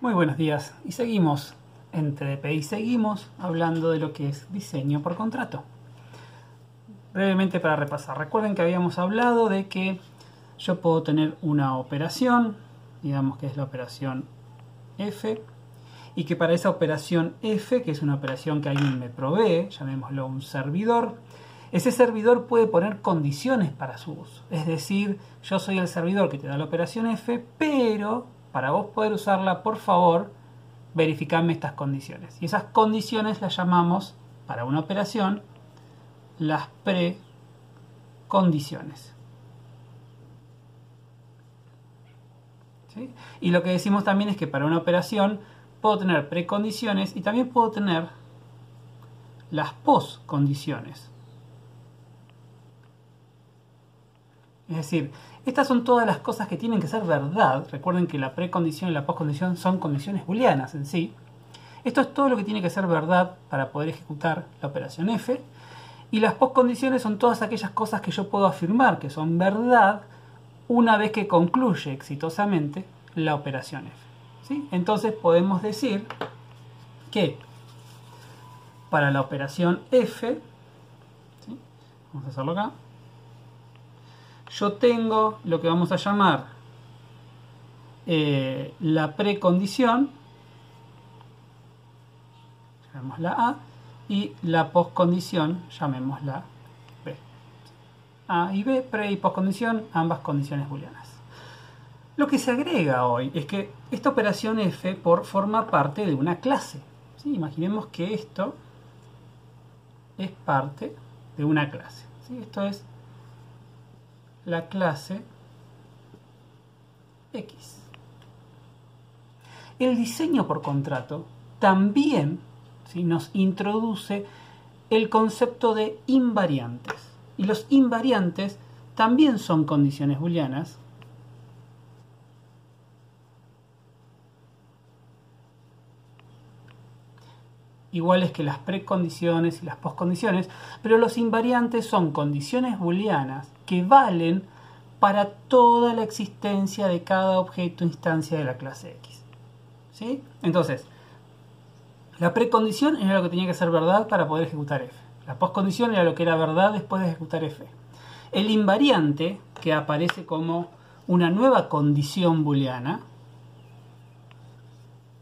Muy buenos días y seguimos en TDP y seguimos hablando de lo que es diseño por contrato. Brevemente para repasar, recuerden que habíamos hablado de que yo puedo tener una operación, digamos que es la operación F, y que para esa operación F, que es una operación que alguien me provee, llamémoslo un servidor, ese servidor puede poner condiciones para su uso. Es decir, yo soy el servidor que te da la operación F, pero para vos poder usarla, por favor, verificame estas condiciones. Y esas condiciones las llamamos, para una operación, las precondiciones. ¿Sí? Y lo que decimos también es que para una operación puedo tener precondiciones y también puedo tener las postcondiciones. Es decir, estas son todas las cosas que tienen que ser verdad. Recuerden que la precondición y la postcondición son condiciones booleanas en sí. Esto es todo lo que tiene que ser verdad para poder ejecutar la operación F. Y las postcondiciones son todas aquellas cosas que yo puedo afirmar que son verdad una vez que concluye exitosamente la operación F. ¿Sí? Entonces podemos decir que para la operación F, vamos a hacerlo acá, yo tengo lo que vamos a llamar eh, la precondición, llamémosla A, y la postcondición, llamémosla B. A y B, pre y postcondición, ambas condiciones booleanas. Lo que se agrega hoy es que esta operación F por forma parte de una clase. Imaginemos que esto es parte de una clase. Esto es la clase X. El diseño por contrato también nos introduce el concepto de invariantes. Y los invariantes también son condiciones booleanas iguales que las precondiciones y las postcondiciones, pero los invariantes son condiciones booleanas que valen para toda la existencia de cada objeto instancia de la clase X. ¿Sí? Entonces, la precondición era lo que tenía que ser verdad para poder ejecutar f. La postcondición era lo que era verdad después de ejecutar f. El invariante, que aparece como una nueva condición booleana,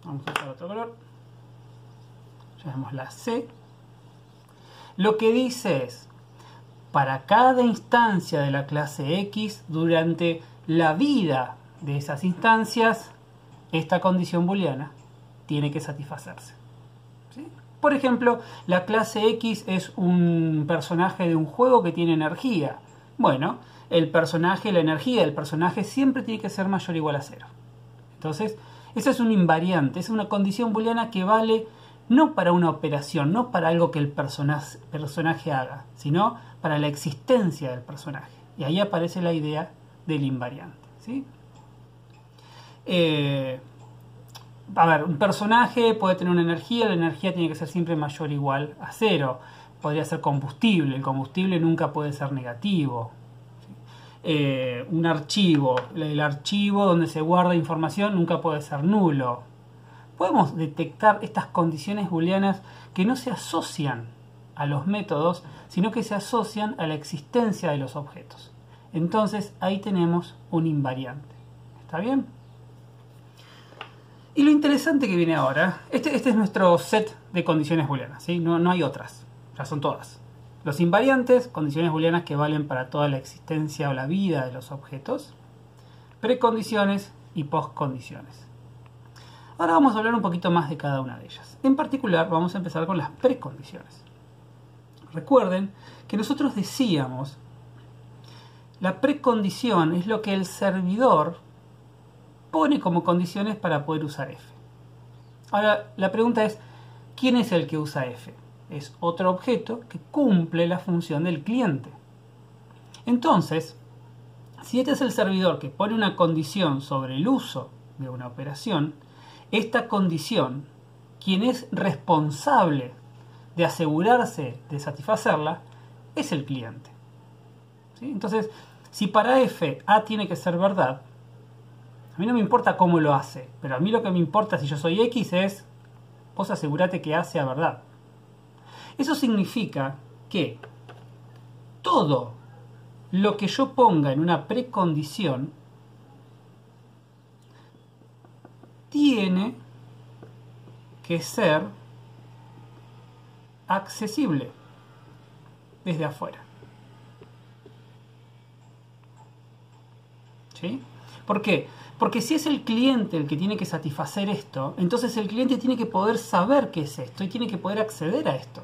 vamos a usar otro color, la C, lo que dice es, para cada instancia de la clase X, durante la vida de esas instancias, esta condición booleana tiene que satisfacerse. Por ejemplo, la clase X es un personaje de un juego que tiene energía. Bueno, el personaje, la energía del personaje siempre tiene que ser mayor o igual a cero. Entonces, eso es un invariante, es una condición booleana que vale no para una operación, no para algo que el personaje, haga, sino para la existencia del personaje. Y ahí aparece la idea del invariante. ¿sí? Eh, a ver, un personaje puede tener una energía, la energía tiene que ser siempre mayor o igual a cero. Podría ser combustible, el combustible nunca puede ser negativo. Eh, un archivo, el archivo donde se guarda información nunca puede ser nulo podemos detectar estas condiciones booleanas que no se asocian a los métodos, sino que se asocian a la existencia de los objetos. Entonces ahí tenemos un invariante. ¿Está bien? Y lo interesante que viene ahora, este, este es nuestro set de condiciones booleanas, ¿sí? no, no hay otras, ya son todas. Los invariantes, condiciones booleanas que valen para toda la existencia o la vida de los objetos. Precondiciones y postcondiciones. Ahora vamos a hablar un poquito más de cada una de ellas. En particular vamos a empezar con las precondiciones. Recuerden que nosotros decíamos, la precondición es lo que el servidor pone como condiciones para poder usar f. Ahora la pregunta es, ¿quién es el que usa f? Es otro objeto que cumple la función del cliente. Entonces, si este es el servidor que pone una condición sobre el uso de una operación, esta condición, quien es responsable de asegurarse de satisfacerla, es el cliente. Entonces, si para f a tiene que ser verdad, A mí no me importa cómo lo hace, pero a mí lo que me importa si yo soy X es, vos asegurate que A sea verdad. Eso significa que todo lo que yo ponga en una precondición tiene que ser accesible desde afuera. ¿Sí? ¿Por qué? Porque si es el cliente el que tiene que satisfacer esto, entonces el cliente tiene que poder saber qué es esto y tiene que poder acceder a esto.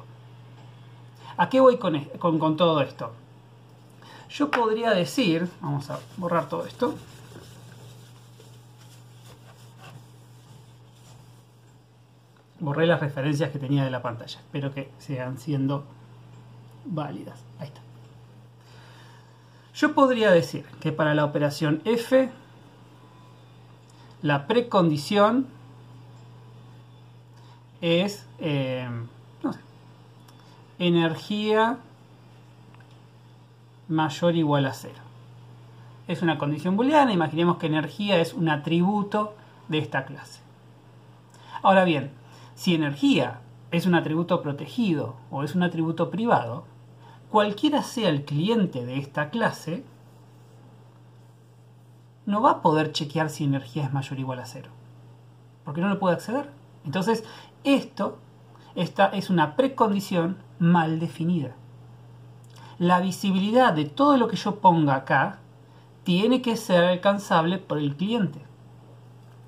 ¿A qué voy con, con, todo esto? Yo podría decir, vamos a borrar todo esto. Borré las referencias que tenía de la pantalla. Espero que sigan siendo válidas. Ahí está. Yo podría decir que para la operación F, la precondición es eh, energía mayor o igual a cero. Es una condición booleana, imaginemos que energía es un atributo de esta clase. Ahora bien, si energía es un atributo protegido o es un atributo privado, cualquiera sea el cliente de esta clase, no va a poder chequear si energía es mayor o igual a cero, porque no le puede acceder. Entonces, esto es una precondición mal definida. La visibilidad de todo lo que yo ponga acá tiene que ser alcanzable por el cliente.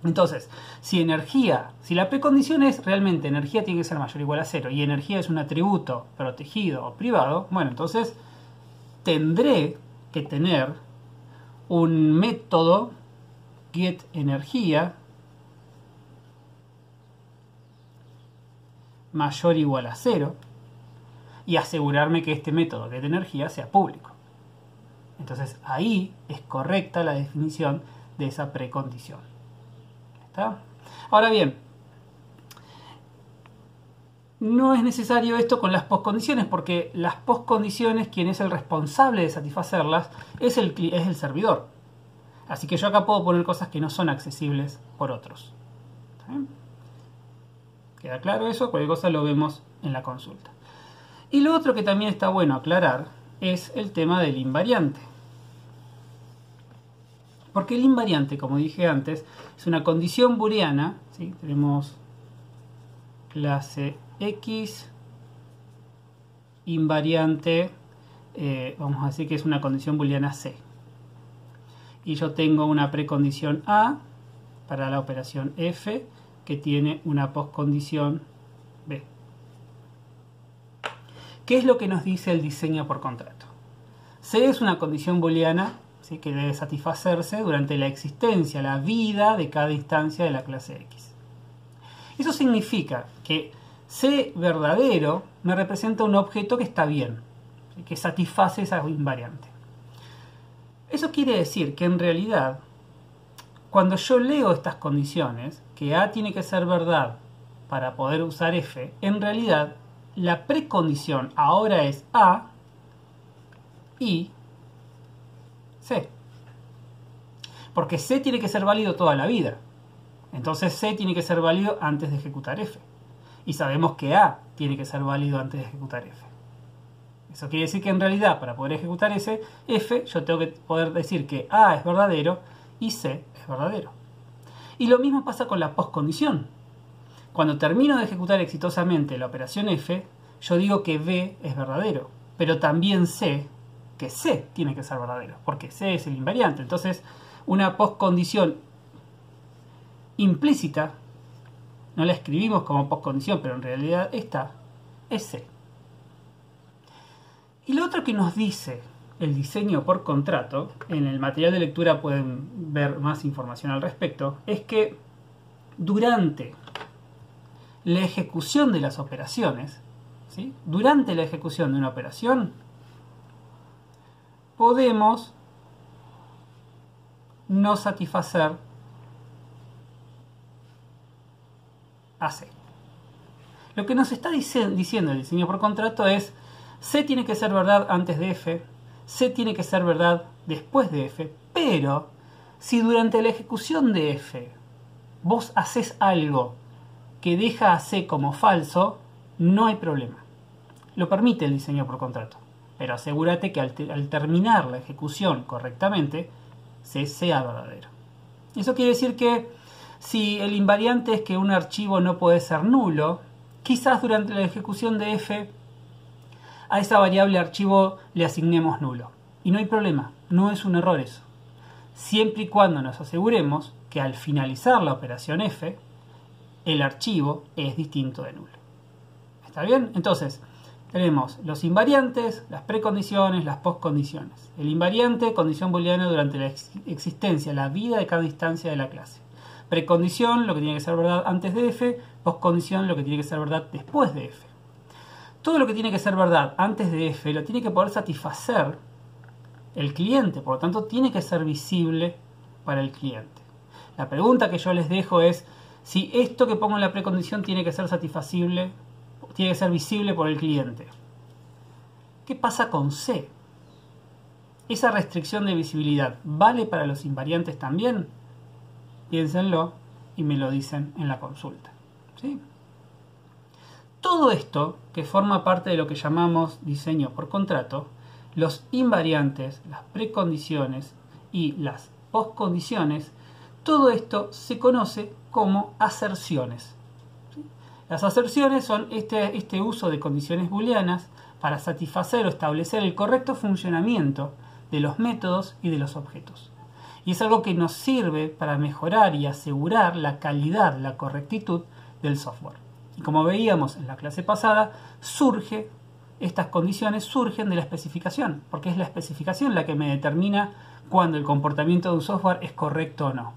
Entonces, si energía, si la precondición es realmente energía tiene que ser mayor o igual a cero y energía es un atributo protegido o privado, bueno, entonces tendré que tener un método get energía mayor o igual a cero y asegurarme que este método de energía sea público. Entonces ahí es correcta la definición de esa precondición. Ahora bien, no es necesario esto con las postcondiciones porque las postcondiciones, quien es el responsable de satisfacerlas, es el, es el servidor. Así que yo acá puedo poner cosas que no son accesibles por otros. ¿Queda claro eso? Cualquier cosa lo vemos en la consulta. Y lo otro que también está bueno aclarar es el tema del invariante. Porque el invariante, como dije antes, es una condición booleana. Tenemos clase X, invariante, eh, vamos a decir que es una condición booleana C. Y yo tengo una precondición A para la operación F que tiene una postcondición B. ¿Qué es lo que nos dice el diseño por contrato? C es una condición booleana que debe satisfacerse durante la existencia, la vida de cada instancia de la clase X. Eso significa que C verdadero me representa un objeto que está bien, que satisface esa invariante. Eso quiere decir que en realidad, cuando yo leo estas condiciones, que A tiene que ser verdad para poder usar F, en realidad la precondición ahora es A y C. Porque C tiene que ser válido toda la vida. Entonces C tiene que ser válido antes de ejecutar F. Y sabemos que A tiene que ser válido antes de ejecutar F. Eso quiere decir que en realidad para poder ejecutar ese F yo tengo que poder decir que A es verdadero y C es verdadero. Y lo mismo pasa con la postcondición. Cuando termino de ejecutar exitosamente la operación F, yo digo que B es verdadero, pero también sé que C tiene que ser verdadero, porque C es el invariante. Entonces, una postcondición implícita, no la escribimos como postcondición, pero en realidad esta es C. Y lo otro que nos dice el diseño por contrato, en el material de lectura pueden ver más información al respecto, es que durante la ejecución de las operaciones, ¿sí? durante la ejecución de una operación, podemos no satisfacer a C. Lo que nos está diciendo el diseño por contrato es C tiene que ser verdad antes de F, C tiene que ser verdad después de F, pero Si durante la ejecución de f vos haces algo que deja a C como falso, no hay problema. Lo permite el diseño por contrato. Pero asegúrate que al, terminar la ejecución correctamente, C sea verdadero. Eso quiere decir que si el invariante es que un archivo no puede ser nulo, quizás durante la ejecución de f a esa variable archivo le asignemos nulo. Y no hay problema, no es un error eso. Siempre y cuando nos aseguremos que al finalizar la operación f, el archivo es distinto de nulo. ¿Está bien? Entonces, tenemos los invariantes, las precondiciones, las postcondiciones. El invariante, condición booleana durante la existencia, la vida de cada instancia de la clase. Precondición, lo que tiene que ser verdad antes de f, postcondición, lo que tiene que ser verdad después de f. Todo lo que tiene que ser verdad antes de f lo tiene que poder satisfacer el cliente, por lo tanto tiene que ser visible para el cliente. La pregunta que yo les dejo es si esto que pongo en la precondición tiene que ser satisfacible, tiene que ser visible por el cliente. ¿Qué pasa con C? ¿Esa restricción de visibilidad vale para los invariantes también? Piénsenlo y me lo dicen en la consulta. ¿sí? Todo esto, que forma parte de lo que llamamos diseño por contrato, los invariantes, las precondiciones y las postcondiciones, todo esto se conoce como aserciones. Las aserciones son este, este uso de condiciones booleanas para satisfacer o establecer el correcto funcionamiento de los métodos y de los objetos. Y es algo que nos sirve para mejorar y asegurar la calidad, la correctitud del software. Y como veíamos en la clase pasada, surge estas condiciones surgen de la especificación, porque es la especificación la que me determina cuando el comportamiento de un software es correcto o no.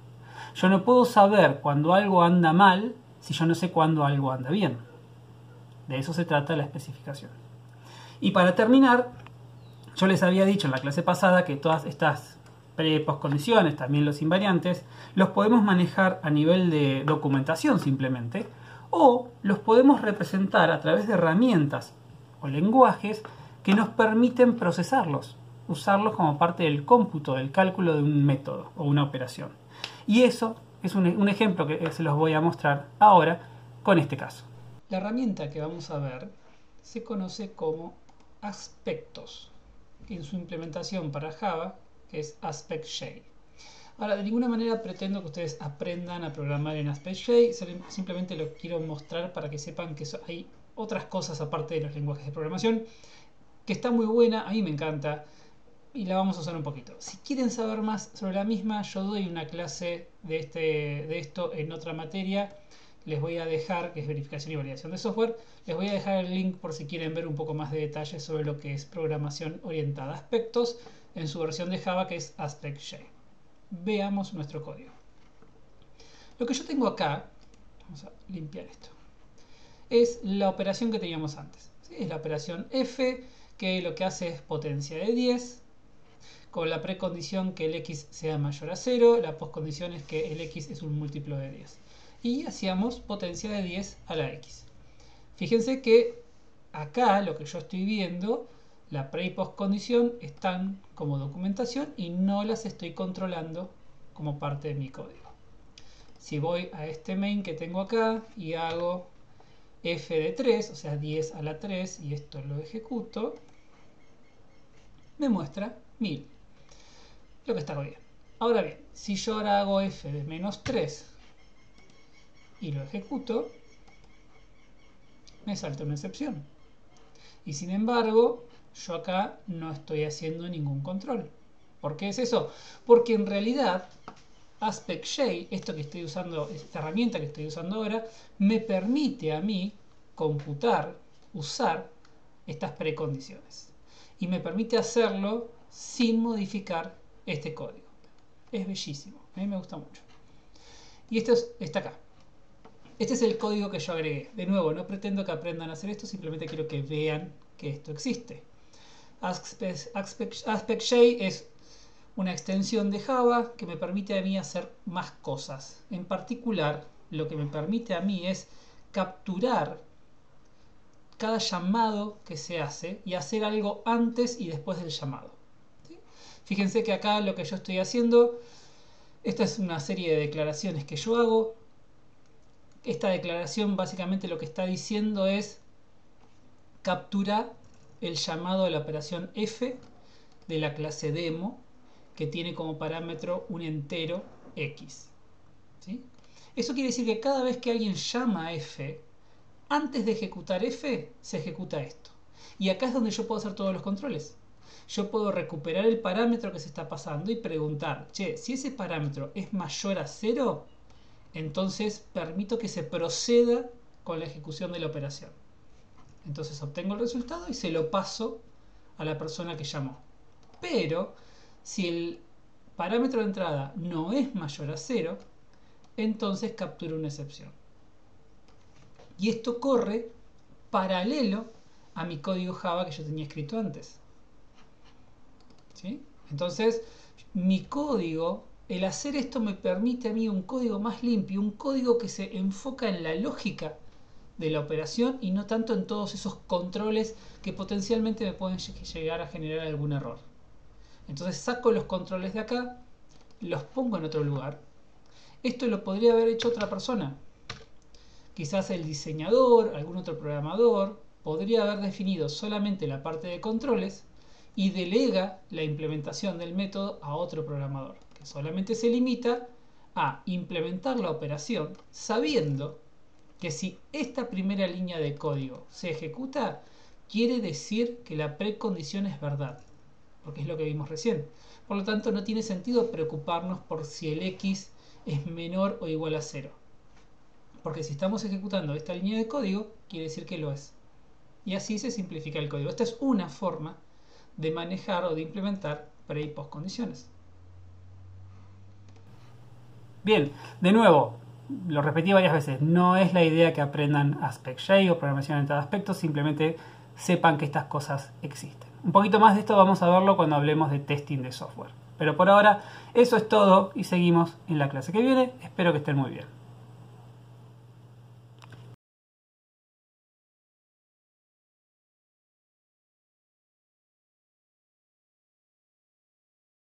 Yo no puedo saber cuando algo anda mal si yo no sé cuándo algo anda bien. De eso se trata la especificación. Y para terminar, yo les había dicho en la clase pasada que todas estas pre condiciones, también los invariantes, los podemos manejar a nivel de documentación simplemente, o los podemos representar a través de herramientas o lenguajes que nos permiten procesarlos, usarlos como parte del cómputo, del cálculo de un método o una operación. Y eso es un, ejemplo que se los voy a mostrar ahora con este caso. La herramienta que vamos a ver se conoce como aspectos en su implementación para Java, que es AspectJ. Ahora, de ninguna manera pretendo que ustedes aprendan a programar en AspectJ, simplemente lo quiero mostrar para que sepan que hay otras cosas aparte de los lenguajes de programación, que está muy buena, a mí me encanta y la vamos a usar un poquito. Si quieren saber más sobre la misma, yo doy una clase de, este, de esto en otra materia. Les voy a dejar, que es verificación y validación de software, les voy a dejar el link por si quieren ver un poco más de detalles sobre lo que es programación orientada a aspectos en su versión de Java que es AspectJ. Veamos nuestro código. Lo que yo tengo acá, vamos a limpiar esto es la operación que teníamos antes. Es la operación f, que lo que hace es potencia de 10, con la precondición que el x sea mayor a 0, la postcondición es que el x es un múltiplo de 10. Y hacíamos potencia de 10 a la x. Fíjense que acá lo que yo estoy viendo, la pre y postcondición están como documentación y no las estoy controlando como parte de mi código. Si voy a este main que tengo acá y hago f de 3, o sea 10 a la 3, y esto lo ejecuto, me muestra 1000. Lo que está bien. Ahora bien, si yo ahora hago f de menos 3 y lo ejecuto, me salta una excepción. Y sin embargo, yo acá no estoy haciendo ningún control. ¿Por qué es eso? Porque en realidad AspectJ, esto que estoy usando, esta herramienta que estoy usando ahora, me permite a mí computar, usar estas precondiciones. Y me permite hacerlo sin modificar este código. Es bellísimo, a mí me gusta mucho. Y esto está acá. Este es el código que yo agregué. De nuevo, no pretendo que aprendan a hacer esto, simplemente quiero que vean que esto existe. AspectJ es una extensión de Java que me permite a mí hacer más cosas. En particular, lo que me permite a mí es capturar cada llamado que se hace y hacer algo antes y después del llamado. Fíjense que acá lo que yo estoy haciendo Esta es una serie de declaraciones que yo hago. Esta declaración básicamente lo que está diciendo es captura el llamado de la operación f de la clase demo que tiene como parámetro un entero x. Eso quiere decir que cada vez que alguien llama a f, antes de ejecutar f, se ejecuta esto. Y acá es donde yo puedo hacer todos los controles. Yo puedo recuperar el parámetro que se está pasando y preguntar, che, si ese parámetro es mayor a cero, entonces permito que se proceda con la ejecución de la operación. Entonces obtengo el resultado y se lo paso a la persona que llamó. Pero si el parámetro de entrada no es mayor a cero, entonces captura una excepción. Y esto corre paralelo a mi código Java que yo tenía escrito antes. Entonces, mi código, el hacer esto me permite a mí un código más limpio, un código que se enfoca en la lógica de la operación y no tanto en todos esos controles que potencialmente me pueden llegar a generar algún error. Entonces saco los controles de acá, los pongo en otro lugar. Esto lo podría haber hecho otra persona. Quizás el diseñador, algún otro programador, podría haber definido solamente la parte de controles y delega la implementación del método a otro programador, que solamente se limita a implementar la operación sabiendo que si esta primera línea de código se ejecuta, quiere decir que la precondición es verdad porque es lo que vimos recién. Por lo tanto, no tiene sentido preocuparnos por si el x es menor o igual a 0. Porque si estamos ejecutando esta línea de código, quiere decir que lo es. Y así se simplifica el código. Esta es una forma de manejar o de implementar pre y post condiciones. Bien, de nuevo, lo repetí varias veces, no es la idea que aprendan AspectJ o programación de aspectos, simplemente sepan que estas cosas existen. Un poquito más de esto vamos a verlo cuando hablemos de testing de software. Pero por ahora eso es todo y seguimos en la clase que viene. Espero que estén muy bien.